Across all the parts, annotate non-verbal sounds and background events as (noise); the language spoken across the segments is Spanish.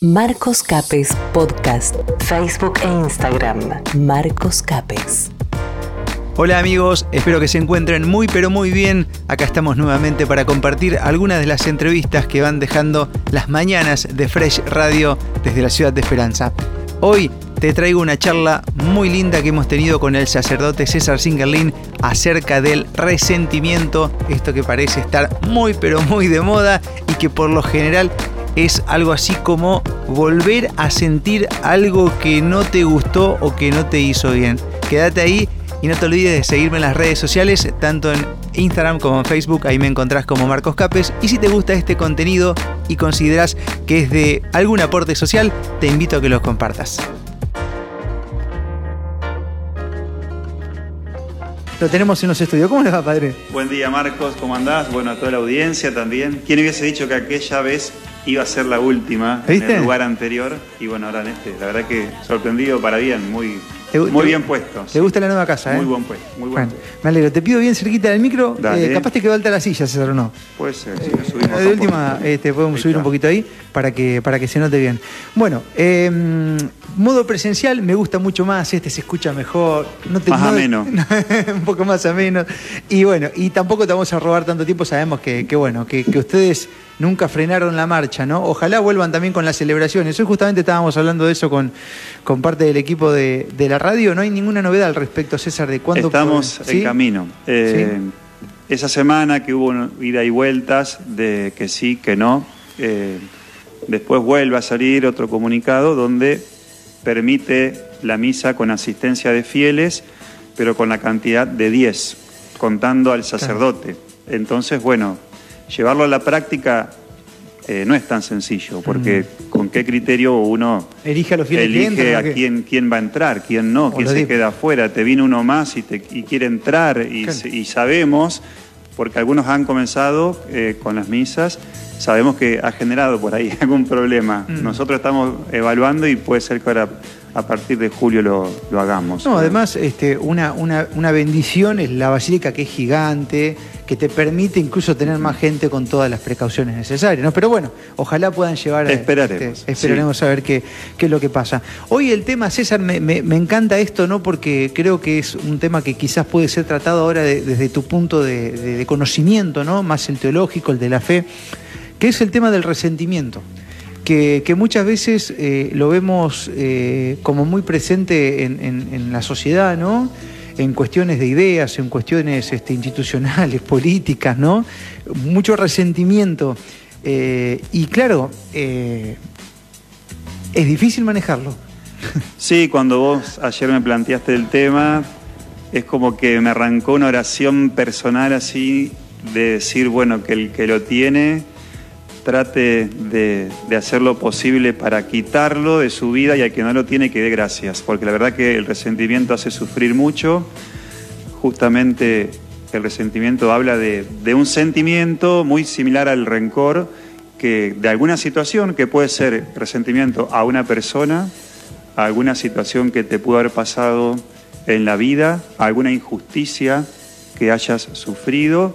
Marcos Capes Podcast, Facebook e Instagram. Marcos Capes. Hola amigos, espero que se encuentren muy pero muy bien. Acá estamos nuevamente para compartir algunas de las entrevistas que van dejando las mañanas de Fresh Radio desde la ciudad de Esperanza. Hoy te traigo una charla muy linda que hemos tenido con el sacerdote César Singerlin acerca del resentimiento, esto que parece estar muy pero muy de moda y que por lo general es algo así como volver a sentir algo que no te gustó o que no te hizo bien. Quédate ahí y no te olvides de seguirme en las redes sociales, tanto en Instagram como en Facebook, ahí me encontrás como Marcos Capes. Y si te gusta este contenido y consideras que es de algún aporte social, te invito a que los compartas. Lo tenemos en los estudios. ¿Cómo le va, padre? Buen día, Marcos. ¿Cómo andás? Bueno, a toda la audiencia también. ¿Quién hubiese dicho que aquella vez iba a ser la última en el lugar anterior? Y bueno, ahora en este. La verdad que sorprendido para bien, muy, muy bien puesto. ¿Te gusta la nueva casa, eh? Muy buen puesto, muy buen Me alegro. Te pido bien cerquita del micro. Eh, capaz te quedó alta la silla, César, ¿o no? Puede ser, si subimos De última, este, podemos subir un poquito ahí para que, para que se note bien. Bueno, eh, modo presencial me gusta mucho más, este se escucha mejor. No te, más ameno. (laughs) un poco más ameno. Y bueno, y tampoco te vamos a robar tanto tiempo, sabemos que, bueno, que, ustedes nunca frenaron la marcha, ¿no? Ojalá vuelvan también con las celebraciones. Hoy justamente estábamos hablando de eso con, con parte del equipo de, la radio. No hay ninguna novedad al respecto, César, de cuándo... Estamos en camino. Eh, esa semana que hubo ida y vueltas de que sí, que no, eh, después vuelve a salir otro comunicado donde permite la misa con asistencia de fieles, pero con la cantidad de 10, contando al sacerdote. Entonces, bueno, llevarlo a la práctica eh, no es tan sencillo, porque con qué criterio uno elige a, los fieles elige a quién, quién va a entrar, quién no, quién se queda afuera. Te viene uno más y, te, quiere entrar y, sabemos, porque algunos han comenzado eh, con las misas, sabemos que ha generado por ahí (laughs) algún problema. Mm. Nosotros estamos evaluando y puede ser que ahora a partir de julio lo, hagamos. No, además, este, una, una, bendición es la basílica que es gigante, que te permite incluso tener más gente con todas las precauciones necesarias. ¿no? Pero bueno, ojalá puedan llevar. Esperaremos. Este, esperaremos a ver qué, qué, es lo que pasa. Hoy el tema, César, me, encanta esto, ¿no? Porque creo que es un tema que quizás puede ser tratado ahora desde tu punto de, de conocimiento, ¿no? Más el teológico, el de la fe que es el tema del resentimiento, que, muchas veces eh, lo vemos eh, como muy presente en, la sociedad, ¿no? En cuestiones de ideas, en cuestiones este, institucionales, (laughs) políticas, ¿no? Mucho resentimiento. Eh, y claro, es difícil manejarlo. (laughs) Sí, cuando vos ayer me planteaste el tema, es como que me arrancó una oración personal así de decir, bueno, que el que lo tiene trate de, hacer lo posible para quitarlo de su vida y al que no lo tiene que dé gracias, porque la verdad que el resentimiento hace sufrir mucho, justamente el resentimiento habla de, un sentimiento muy similar al rencor, que de alguna situación que puede ser resentimiento a una persona, a alguna situación que te pudo haber pasado en la vida, a alguna injusticia que hayas sufrido,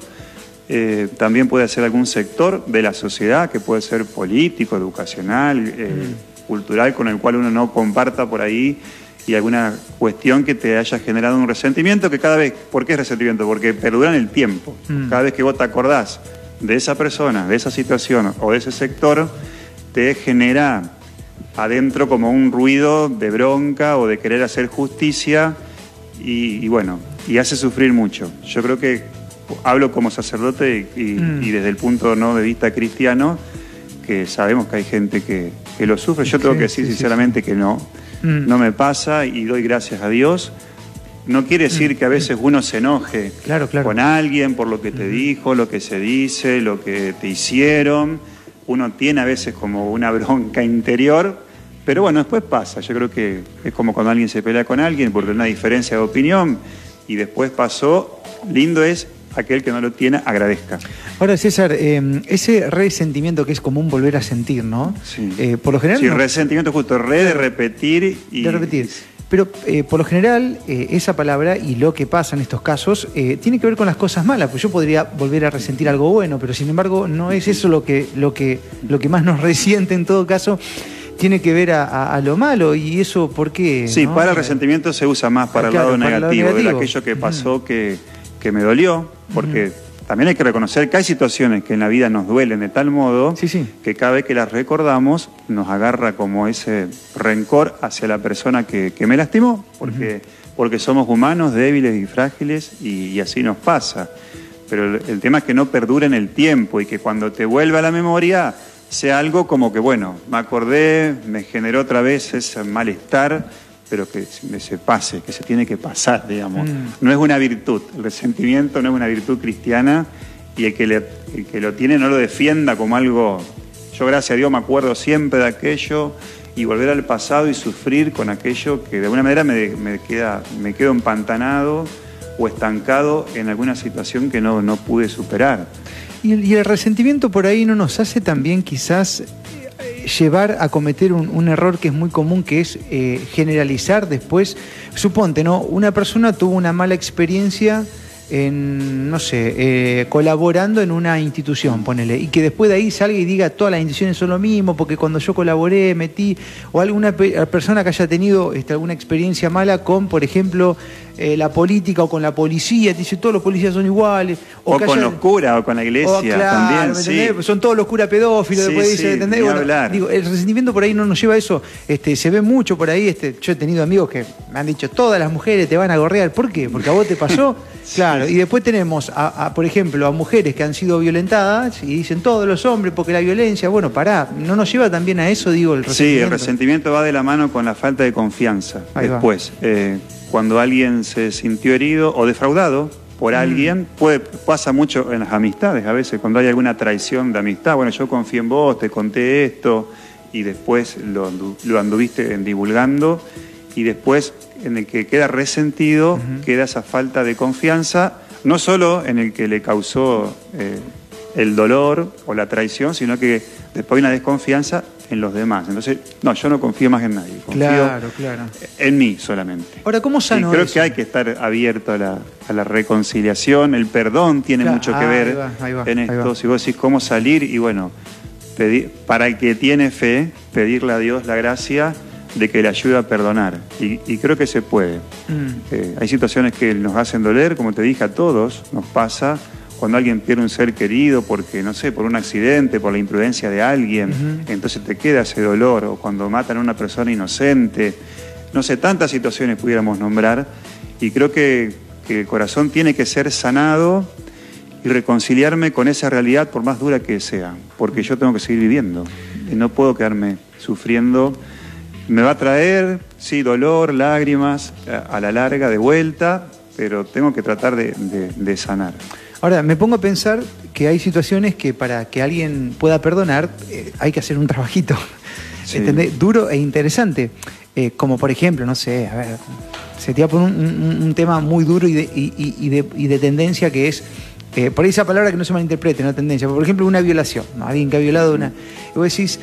eh, también puede ser algún sector de la sociedad, que puede ser político, educacional, eh, mm. cultural, con el cual uno no comparta por ahí y alguna cuestión que te haya generado un resentimiento que cada vez, ¿por qué es resentimiento? Porque perdura en el tiempo. Mm. Cada vez que vos te acordás de esa persona, de esa situación o de ese sector, te genera adentro como un ruido de bronca o de querer hacer justicia y bueno, y hace sufrir mucho. Yo creo que hablo como sacerdote mm. y, desde el punto ¿no? de vista cristiano, que sabemos que hay gente que, lo sufre. Yo tengo que decir sinceramente que no, mm. no me pasa y doy gracias a Dios. No quiere decir mm. que a veces uno se enoje con alguien por lo que te dijo, lo que se dice, lo que te hicieron. Uno tiene a veces como una (laughs) bronca interior, pero bueno, después pasa. Yo creo que es como cuando alguien se pelea con alguien porque hay una diferencia de opinión y después pasó. Lindo es aquel que no lo tiene agradezca. Ahora, César, eh, ese resentimiento que es común volver a sentir, ¿no? Sí. Eh, por lo general. Sí, resentimiento justo, re de repetir y. De repetir. Pero eh, por lo general, esa palabra y lo que pasa en estos casos tiene que ver con las cosas malas. Pues yo podría volver a resentir algo bueno, pero sin embargo, no es eso lo que, lo que, lo que más nos (laughs) resiente en todo caso tiene que ver a, lo malo y eso, ¿por qué? Sí, para el resentimiento se usa más para, el, lado negativo, de aquello que pasó que, que, me dolió, porque también hay que reconocer que hay situaciones que en la vida nos duelen de tal modo que cada vez que las recordamos nos agarra como ese rencor hacia la persona que, me lastimó, porque, porque somos humanos, débiles y frágiles y, así nos pasa. Pero el, tema es que no perdure en el tiempo y que cuando te vuelva a la memoria sea algo como que, bueno, me acordé, me generó otra vez ese malestar pero que se pase, que se tiene que pasar, digamos. Mm. No es una virtud, el resentimiento no es una virtud cristiana y el que, le, que lo tiene no lo defienda como algo... Yo gracias a Dios me acuerdo siempre de aquello y volver al pasado y sufrir con aquello que de alguna manera me, queda, me quedo empantanado o estancado en alguna situación que no, no pude superar. Y y el resentimiento por ahí no nos hace también quizás llevar a cometer un, error que es muy común, que es eh, generalizar después. Suponte, ¿no? Una persona tuvo una mala experiencia en, no sé, eh, colaborando en una institución, ponele, y que después de ahí salga y diga todas las instituciones son lo mismo, porque cuando yo colaboré, metí, o alguna persona que haya tenido este, alguna experiencia mala con, por ejemplo, eh, la política o con la policía, te dice todos los policías son iguales. O, con los curas o con la iglesia también. Sí. Son todos los curas pedófilos, después dice, ¿entendés? digo, el resentimiento por ahí no nos lleva a eso. Este, se ve mucho por ahí. Este, yo he tenido amigos que me han dicho, todas las mujeres te van a gorrear. ¿Por qué? Porque a vos te pasó. (laughs) claro. Y después tenemos, a, por ejemplo, a mujeres que han sido violentadas y dicen todos los hombres porque la violencia, bueno, pará, ¿no nos lleva también a eso, digo, el resentimiento? Sí, el resentimiento va de la mano con la falta de confianza. después. Eh, cuando alguien se sintió herido o defraudado por mm. alguien, puede, pasa mucho en las amistades, a veces cuando hay alguna traición de amistad, bueno, yo confío en vos, te conté esto, y después lo, anduviste divulgando, y después en el que queda resentido, queda esa falta de confianza, no solo en el que le causó eh, el dolor o la traición, sino que después hay una desconfianza en los demás. Entonces, no, yo no confío más en nadie. Confío claro, claro. En mí solamente. Ahora, ¿cómo sano y creo que hay que estar abierto a la, reconciliación. El perdón tiene mucho que ver en esto. Si vos decís cómo salir, y bueno, pedir, para el que tiene fe, pedirle a Dios la gracia de que le ayude a perdonar. Y, creo que se puede. Mm. Eh, hay situaciones que nos hacen doler, como te dije, a todos nos pasa cuando alguien pierde un ser querido porque, no sé, por un accidente, por la imprudencia de alguien, entonces te queda ese dolor, o cuando matan a una persona inocente, no sé, tantas situaciones pudiéramos nombrar, y creo que, el corazón tiene que ser sanado y reconciliarme con esa realidad por más dura que sea, porque yo tengo que seguir viviendo y no puedo quedarme sufriendo. Me va a traer, sí, dolor, lágrimas, a la larga, de vuelta, pero tengo que tratar de sanar. Ahora, me pongo a pensar que hay situaciones que para que alguien pueda perdonar eh, hay que hacer un trabajito, (laughs) Duro e interesante. Eh, como por ejemplo, no sé, a ver, se te va a poner un, tema muy duro y de, tendencia que es, eh, por ahí esa palabra que no se malinterprete, no tendencia, por ejemplo, una violación, alguien que ha violado una... Vos decís,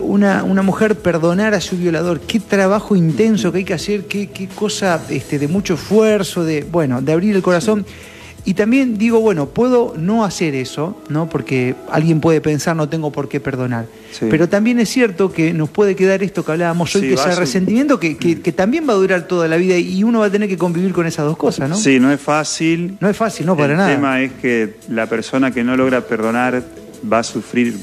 una, una, mujer perdonar a su violador, qué trabajo intenso que hay que hacer, qué, qué cosa este, de mucho esfuerzo, de, bueno, de abrir el corazón. Y también digo, bueno, puedo no hacer eso, ¿no? Porque alguien puede pensar, no tengo por qué perdonar. Pero también es cierto que nos puede quedar esto que hablábamos hoy, que ese resentimiento que, que, también va a durar toda la vida y uno va a tener que convivir con esas dos cosas, ¿no? Sí, no es fácil. No es fácil, no, para nada. El tema es que la persona que no logra perdonar va a sufrir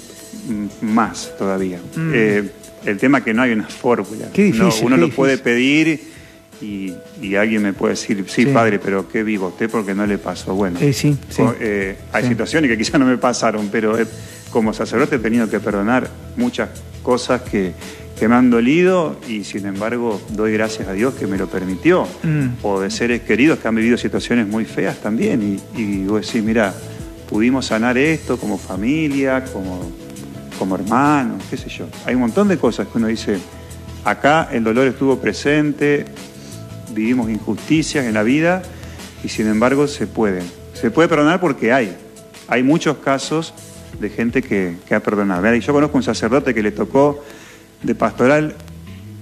más todavía. Mm. Eh, el tema es que no hay una fórmula. Qué difícil, uno lo puede pedir y, alguien me puede decir, sí, padre, pero ¿qué vivo usted porque no le pasó? Bueno, eh, sí, eh, hay situaciones que quizás no me pasaron, pero como sacerdote he tenido que perdonar muchas cosas que, me han dolido y sin embargo doy gracias a Dios que me lo permitió. Mm. O de seres queridos que han vivido situaciones muy feas también y, y vos decís, mira, pudimos sanar esto como familia, como, como hermanos, qué sé yo. Hay un montón de cosas que uno dice, acá el dolor estuvo presente, vivimos injusticias en la vida y sin embargo se puede. Se puede perdonar porque hay. Hay muchos casos de gente que, ha perdonado. Yo conozco un sacerdote que le tocó de pastoral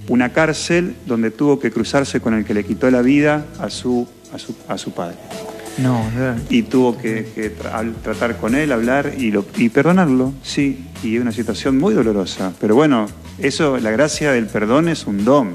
una cárcel donde tuvo que cruzarse con el que le quitó la vida a su, a su, padre. No, Y tuvo que, tratar con él, hablar y, lo, y perdonarlo, sí. Y es una situación muy dolorosa. Pero bueno, Eso, la gracia del perdón es un don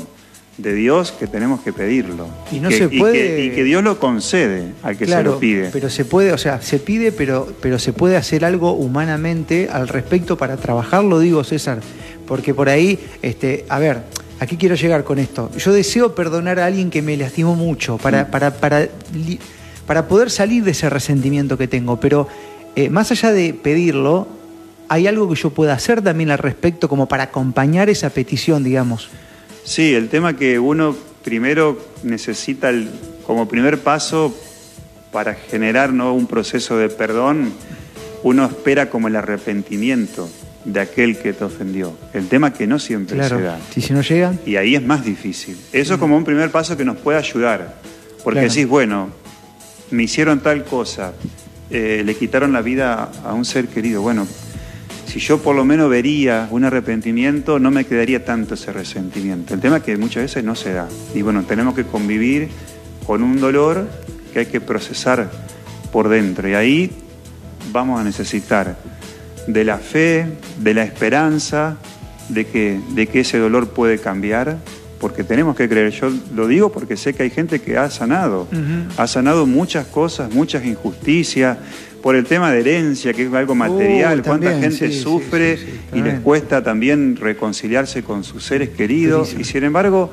de Dios que tenemos que pedirlo. Y no que, se puede- que, y que Dios lo concede al que se lo pide. Pero se puede, o sea, se pide, pero, pero se puede hacer algo humanamente al respecto para trabajarlo, digo, César. Porque por ahí, este, a ver, aquí quiero llegar con esto. Yo deseo perdonar a alguien que me lastimó mucho para, para, para, li- para poder salir de ese resentimiento que tengo. Pero eh, más allá de pedirlo, hay algo que yo pueda hacer también al respecto como para acompañar esa petición, digamos. Sí, el tema que uno primero necesita el- como primer paso para generar ¿no? un proceso de perdón, uno espera como el arrepentimiento de aquel que te ofendió. El tema que no siempre Claro. se da. Si, si no llega, Y ahí es más difícil. Eso es como un primer paso que nos puede ayudar. Porque Claro. decís, bueno, me hicieron tal cosa, eh, le quitaron la vida a un ser querido. Bueno, si yo por lo menos vería un arrepentimiento, no me quedaría tanto ese resentimiento. El tema es que muchas veces no se da. Y bueno, tenemos que convivir con un dolor que hay que procesar por dentro. Y ahí vamos a necesitar de la fe, de la esperanza, de que, de que ese dolor puede cambiar, porque tenemos que creer. Yo lo digo porque sé que hay gente que ha sanado, ha sanado muchas cosas, muchas injusticias, por el tema de herencia, que es algo material, Uh, cuánta gente sí, sufre sí, sí, y les cuesta también reconciliarse con sus seres queridos, y sin embargo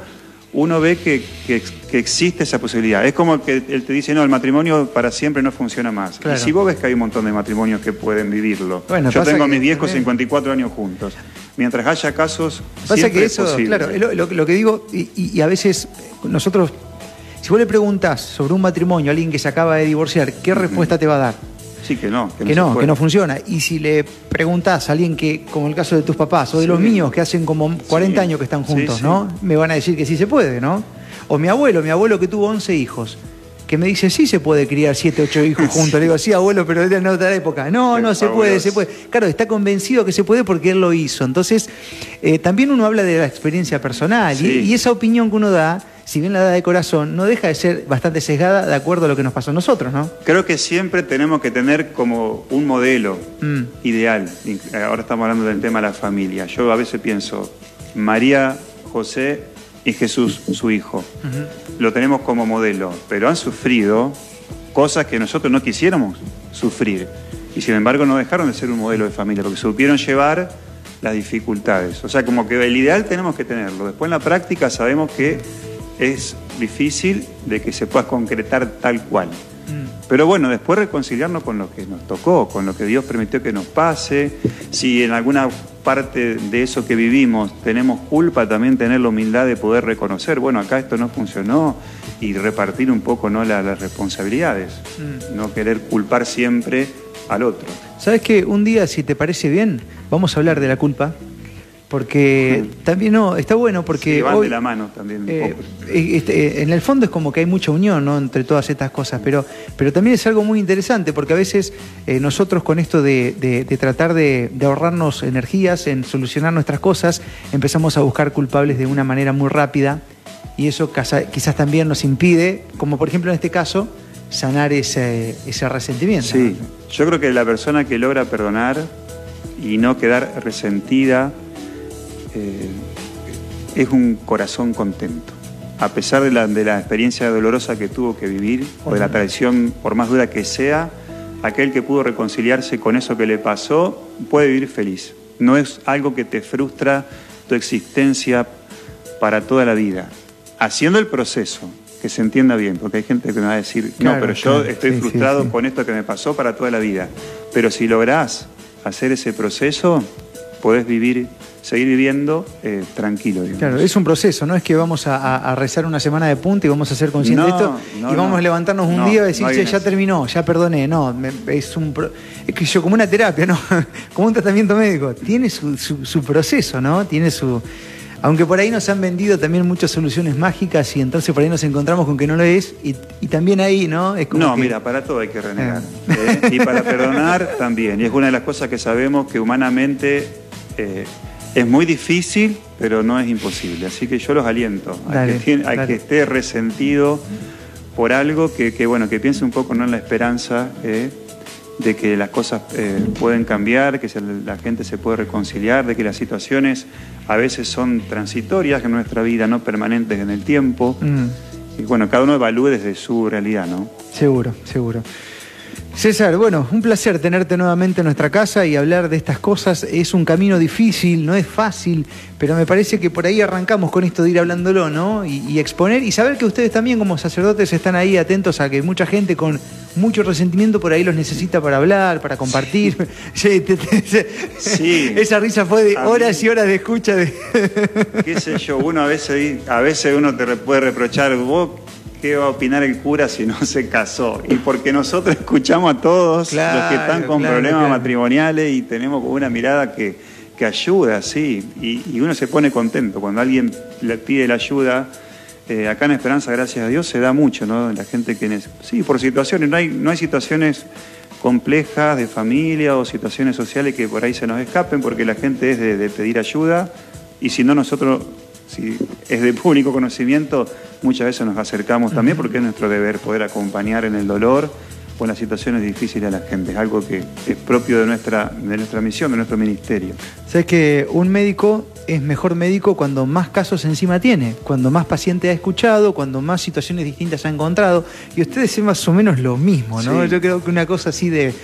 uno ve que, que- que existe esa posibilidad. Es como que él te dice, no, el matrimonio para siempre no funciona más. Claro. Y si vos ves que hay un montón de matrimonios que pueden vivirlo. Bueno, Yo tengo a mis viejos también- 54 años juntos. Mientras haya casos, Pasa siempre que es eso, posible. claro, lo, lo- lo que digo, y, y- y a veces nosotros, si vos le preguntás sobre un matrimonio a alguien que se acaba de divorciar, ¿qué respuesta te va a dar? Sí, que no. Que, Que no, que no funciona. Y si le preguntás a alguien que, como el caso de tus papás, o de Sí. los míos, que hacen como 40 Sí. años que están juntos. ¿no? Me van a decir que sí se puede, ¿no? O mi abuelo, mi abuelo que tuvo 11 hijos, que me dice, sí se puede criar 7, 8 hijos (laughs) juntos. Le digo, sí, abuelo, pero era en otra época. No, no, se puede, se puede. Claro, está convencido que se puede porque él lo hizo. Entonces, eh, también uno habla de la experiencia personal y, esa opinión que uno da, si bien la da de corazón, no deja de ser bastante sesgada de acuerdo a lo que nos pasó a nosotros, ¿no? Creo que siempre tenemos que tener como un modelo Mm. ideal. Ahora estamos hablando del tema de la familia. Yo a veces pienso, María, José y Jesús, su hijo. Lo tenemos como modelo, pero han sufrido cosas que nosotros no quisiéramos sufrir. Y sin embargo no dejaron de ser un modelo de familia, porque supieron llevar las dificultades. O sea, como que el ideal tenemos que tenerlo. Después en la práctica sabemos que es difícil de que se pueda concretar tal cual. Pero bueno, después reconciliarnos con lo que nos tocó, con lo que Dios permitió que nos pase. Si en alguna parte de eso que vivimos tenemos culpa, también tener la humildad de poder reconocer, bueno, acá esto no funcionó y repartir un poco ¿no? la- las responsabilidades. No querer culpar siempre al otro. ¿Sabes qué? Un día, si te parece bien, vamos a hablar de la culpa. Porque también no, está bueno porque Sí, van hoy, de la mano también. eh, este, en el fondo es como que hay mucha unión ¿no? entre todas estas cosas, pero, pero también es algo muy interesante porque a veces eh, nosotros con esto de, de- de tratar de, de ahorrarnos energías en solucionar nuestras cosas, empezamos a buscar culpables de una manera muy rápida y eso quizás también nos impide, como por ejemplo en este caso, sanar ese, ese resentimiento. Sí, yo creo que la persona que logra perdonar y no quedar resentida eh, es un corazón contento. A pesar de la, de la experiencia dolorosa que tuvo que vivir, o de la traición, por más dura que sea, aquel que pudo reconciliarse con eso que le pasó puede vivir feliz. No es algo que te frustra tu existencia para toda la vida. Haciendo el proceso, que se entienda bien, porque hay gente que me va a decir, no, Claro, pero yo estoy Sí, sí, frustrado sí. con esto que me pasó para toda la vida. Pero si lográs hacer ese proceso, podés vivir, seguir viviendo eh, tranquilo. digamos. Claro, es un proceso, no es que vamos a, rezar una semana de punta y vamos a ser conscientes No, de esto no, y vamos no. a levantarnos un día y decir, "Che, ya terminó, ya perdoné. No, me- es un pro- es que yo como una terapia, ¿no? (laughs) como un tratamiento médico. Tiene su, su- su proceso, ¿no? Tiene su. Aunque por ahí nos han vendido también muchas soluciones mágicas y entonces por ahí nos encontramos con que no lo es y, y también ahí, ¿no? Es como No, que- mira, para todo hay que renegar. ¿eh? Y para perdonar también. Y es una de las cosas que sabemos que humanamente eh, es muy difícil, pero no es imposible. Así que yo los aliento a, Dale, que, tiene- a que esté resentido por algo que, que, bueno, que piense un poco ¿no? en la esperanza. ¿eh? de que las cosas eh, pueden cambiar, que se- la gente se puede reconciliar, de que las situaciones a veces son transitorias en nuestra vida, no permanentes en el tiempo. Mm, Y bueno, cada uno evalúe desde su realidad, ¿no? seguro, seguro. César, bueno, un placer tenerte nuevamente en nuestra casa y hablar de estas cosas. Es un camino difícil, no es fácil, pero me parece que por ahí arrancamos con esto de ir hablándolo, ¿no? Y, y exponer y saber que ustedes también como sacerdotes están ahí atentos a que mucha gente con mucho resentimiento por ahí los necesita para hablar, para compartir. Sí. (laughs) Esa risa fue de horas y horas de escucha de... qué sé yo, uno a veces, a veces uno te puede reprochar, vos, ¿qué va a opinar el cura si no se casó? Y porque nosotros (laughs) escuchamos a todos Claro, los que están con claro, problemas claro. matrimoniales y tenemos como una mirada que, que ayuda, sí, y, y uno se pone contento cuando alguien le pide la ayuda. eh, acá en Esperanza, gracias a Dios, se da mucho, ¿no? La gente que... Sí, por situaciones, no hay, no hay situaciones complejas de familia o situaciones sociales que por ahí se nos escapen porque la gente es de, de pedir ayuda y si no nosotros, si es de público conocimiento, muchas veces nos acercamos también porque es nuestro deber poder acompañar en el dolor o en las situaciones difíciles a la gente. Es algo que es propio de nuestra, de nuestra misión, de nuestro ministerio. Sabes que un médico es mejor médico cuando más casos encima tiene, cuando más paciente ha escuchado, cuando más situaciones distintas ha encontrado. Y ustedes es más o menos lo mismo, ¿no? Sí. Yo creo que una cosa así de.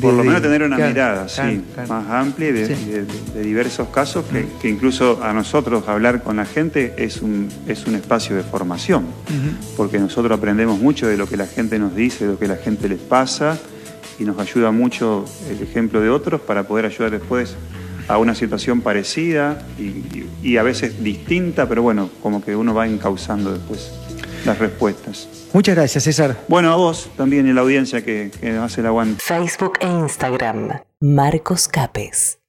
Por lo menos tener una claro, mirada, claro, sí, claro. más amplia de, Sí. de- de diversos casos que, que incluso a nosotros hablar con la gente es un, es un espacio de formación, porque nosotros aprendemos mucho de lo que la gente nos dice, de lo que la gente les pasa y nos ayuda mucho el ejemplo de otros para poder ayudar después a una situación parecida y, y- y a veces distinta, pero bueno, como que uno va encauzando después las respuestas. Muchas gracias, César. Bueno, a vos también y a la audiencia que, que hace el aguante. Facebook e Instagram. Marcos Capes.